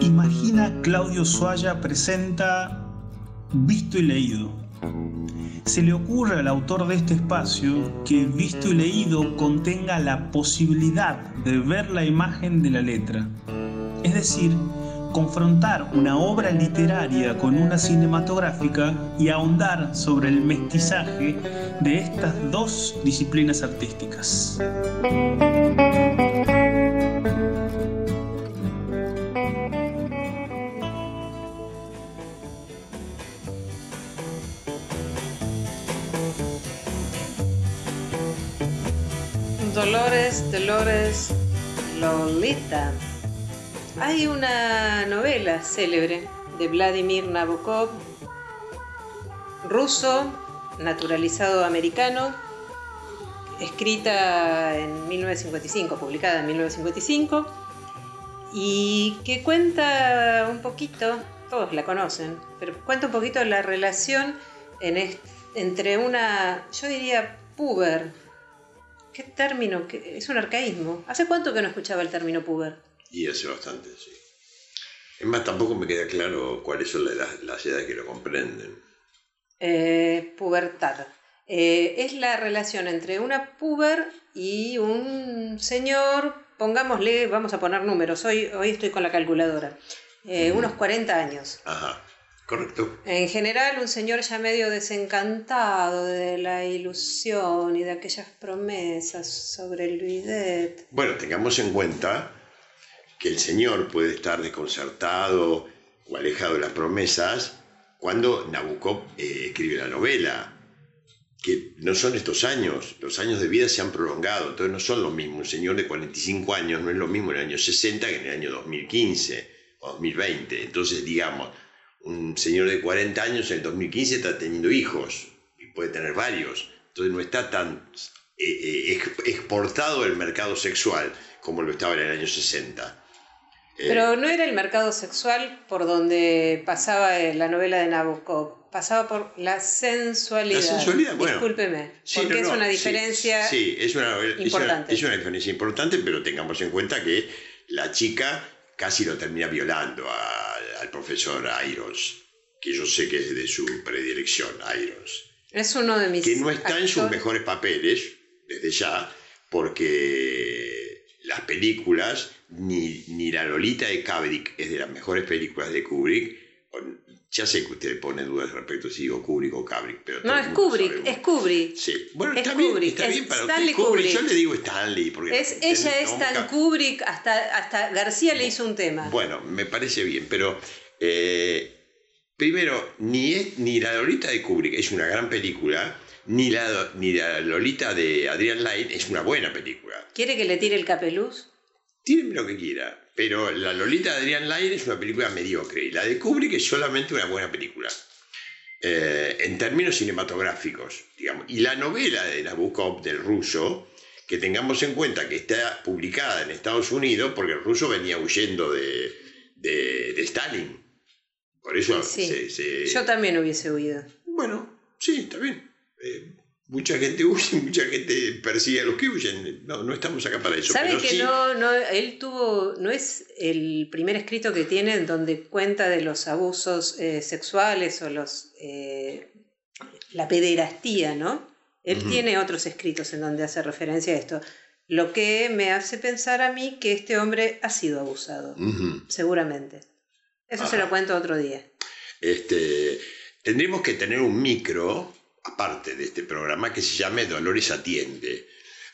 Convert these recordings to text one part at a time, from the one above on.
Imagina Claudio Suaya presenta Visto y Leído. Se le ocurre al autor de este espacio que Visto y Leído contenga la posibilidad de ver la imagen de la letra. Es decir, confrontar una obra literaria con una cinematográfica y ahondar sobre el mestizaje de estas dos disciplinas artísticas. Dolores, Dolores, Lolita. Hay una novela célebre de Vladimir Nabokov, ruso, naturalizado americano, escrita en 1955, publicada en 1955, y que cuenta un poquito, todos la conocen, pero cuenta un poquito la relación entre una, yo diría, puber. ¿Qué término? Es un arcaísmo. ¿Hace cuánto que no escuchaba el término puber? Y hace bastante, sí. Es más, tampoco me queda claro cuáles son las, edades que lo comprenden. Eh, pubertad. Eh, es la relación entre una puber y un señor, pongámosle, vamos a poner números, hoy, hoy estoy con la calculadora, eh, unos 40 años. Ajá, correcto. En general, un señor ya medio desencantado de la ilusión y de aquellas promesas sobre el bidet. Bueno, tengamos en cuenta que el Señor puede estar desconcertado o alejado de las promesas cuando Nabucco eh, escribe la novela, que no son estos años, los años de vida se han prolongado, entonces no son lo mismo, un señor de 45 años no es lo mismo en el año 60 que en el año 2015 o 2020, entonces digamos, un señor de 40 años en el 2015 está teniendo hijos y puede tener varios, entonces no está tan eh, eh, exportado el mercado sexual como lo estaba en el año 60. Eh, Pero no era el mercado sexual por donde pasaba la novela de Nabokov, pasaba por la sensualidad. La sensualidad, bueno. Discúlpeme, porque es una diferencia sí, es una, importante. Es una, diferencia importante, pero tengamos en cuenta que la chica casi lo termina violando al profesor Irons, que yo sé que es de su predilección, Irons. Es uno de mis. Que no está en sus mejores papeles, desde ya, porque las películas ni, ni La Lolita de Kubrick es de las mejores películas de Kubrick. Ya sé que usted pone dudas respecto si digo Kubrick o Kubrick, pero no es Kubrick, es Kubrick. Sí, bueno, está, bien, está bien para Stanley Kubrick. Yo le digo Stanley porque es, ella es tan Kubrick hasta hasta García le hizo un tema. Bueno, me parece bien, pero eh, primero ni es, ni la Lolita de Kubrick es una gran película. Ni la, ni la Lolita de Adrian Lyne es una buena película. ¿Quiere que le tire el capeluz? Tírenme lo que quiera, pero La Lolita de Adrián Lyne es una película mediocre y la de Kubrick es solamente una buena película. Eh, en términos cinematográficos, digamos. Y la novela de Nabokov del ruso, que tengamos en cuenta que está publicada en Estados Unidos porque el ruso venía huyendo de, de, Stalin. Por eso se, Yo también hubiese huido. Bueno, sí, está bien. Eh, mucha gente huye, mucha gente persigue a los que huyen. No, no estamos acá para eso. ¿Sabe que no, no, él tuvo, no es el primer escrito que tiene en donde cuenta de los abusos eh, sexuales o los eh, la pederastía, ¿no? Él tiene otros escritos en donde hace referencia a esto. Lo que me hace pensar a mí que este hombre ha sido abusado, seguramente. Eso se lo cuento otro día. Este, tendríamos que tener un micro aparte de este programa que se llame Dolores Atiende,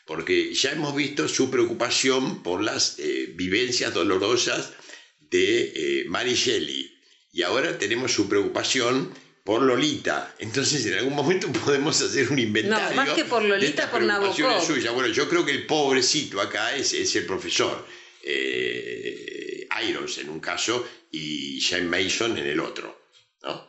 porque ya hemos visto su preocupación por las eh, vivencias dolorosas de eh, Mary Shelley y ahora tenemos su preocupación por Lolita. Entonces, en algún momento podemos hacer un inventario. No, más que por Lolita, por Nabokov. Suya. Bueno, yo creo que el pobrecito acá es, es el profesor. Eh, Irons en un caso y Jane Mason en el otro. ¿no?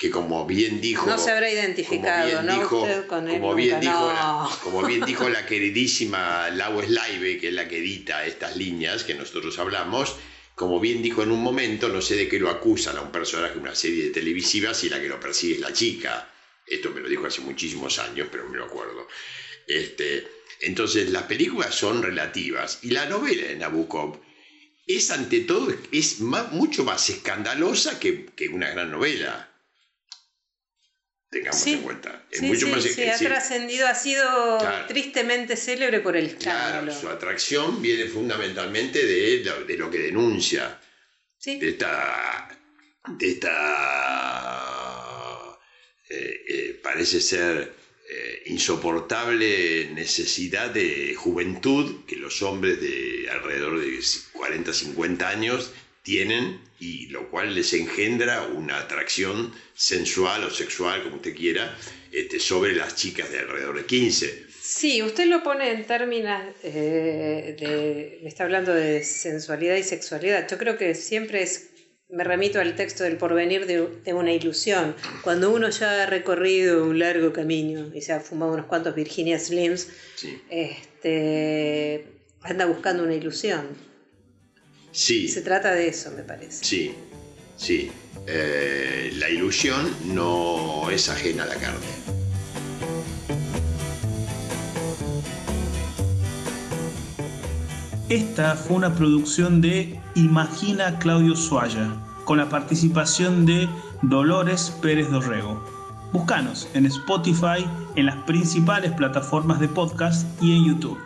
Que como bien dijo... No se habrá identificado, ¿no? Usted con él como, bien dijo la, como bien dijo la queridísima Lau Slaive, que es la que edita estas líneas que nosotros hablamos, como bien dijo en un momento, no sé de qué lo acusan a un personaje de una serie de televisiva si la que lo persigue es la chica. Esto me lo dijo hace muchísimos años, pero me lo acuerdo. Este, Entonces las películas son relativas y la novela de Nabokov es ante todo es mucho más escandalosa que, una gran novela. Tengamos en cuenta. Es mucho más, sí, ha trascendido, ha sido tristemente célebre por el escándalo. Claro, su atracción viene fundamentalmente de, de lo que denuncia. De esta. De esta. Eh, eh, parece ser eh, insoportable necesidad de juventud que los hombres de alrededor de 40, 50 años tienen y lo cual les engendra una atracción sensual o sexual, como usted quiera, este, sobre las chicas de alrededor de 15. Sí, usted lo pone en términos eh, de, me está hablando de sensualidad y sexualidad. Yo creo que siempre es me remito al texto del porvenir de, una ilusión. Cuando uno ya ha recorrido un largo camino y se ha fumado unos cuantos Virginia Slims, este, anda buscando una ilusión. Sí. Se trata de eso, me parece. Sí, sí. Eh, la ilusión no es ajena a la carne. Esta fue una producción de Imagina Claudio Suaya, con la participación de Dolores Pérez Dorrego. Búscanos en Spotify, en las principales plataformas de podcast y en YouTube.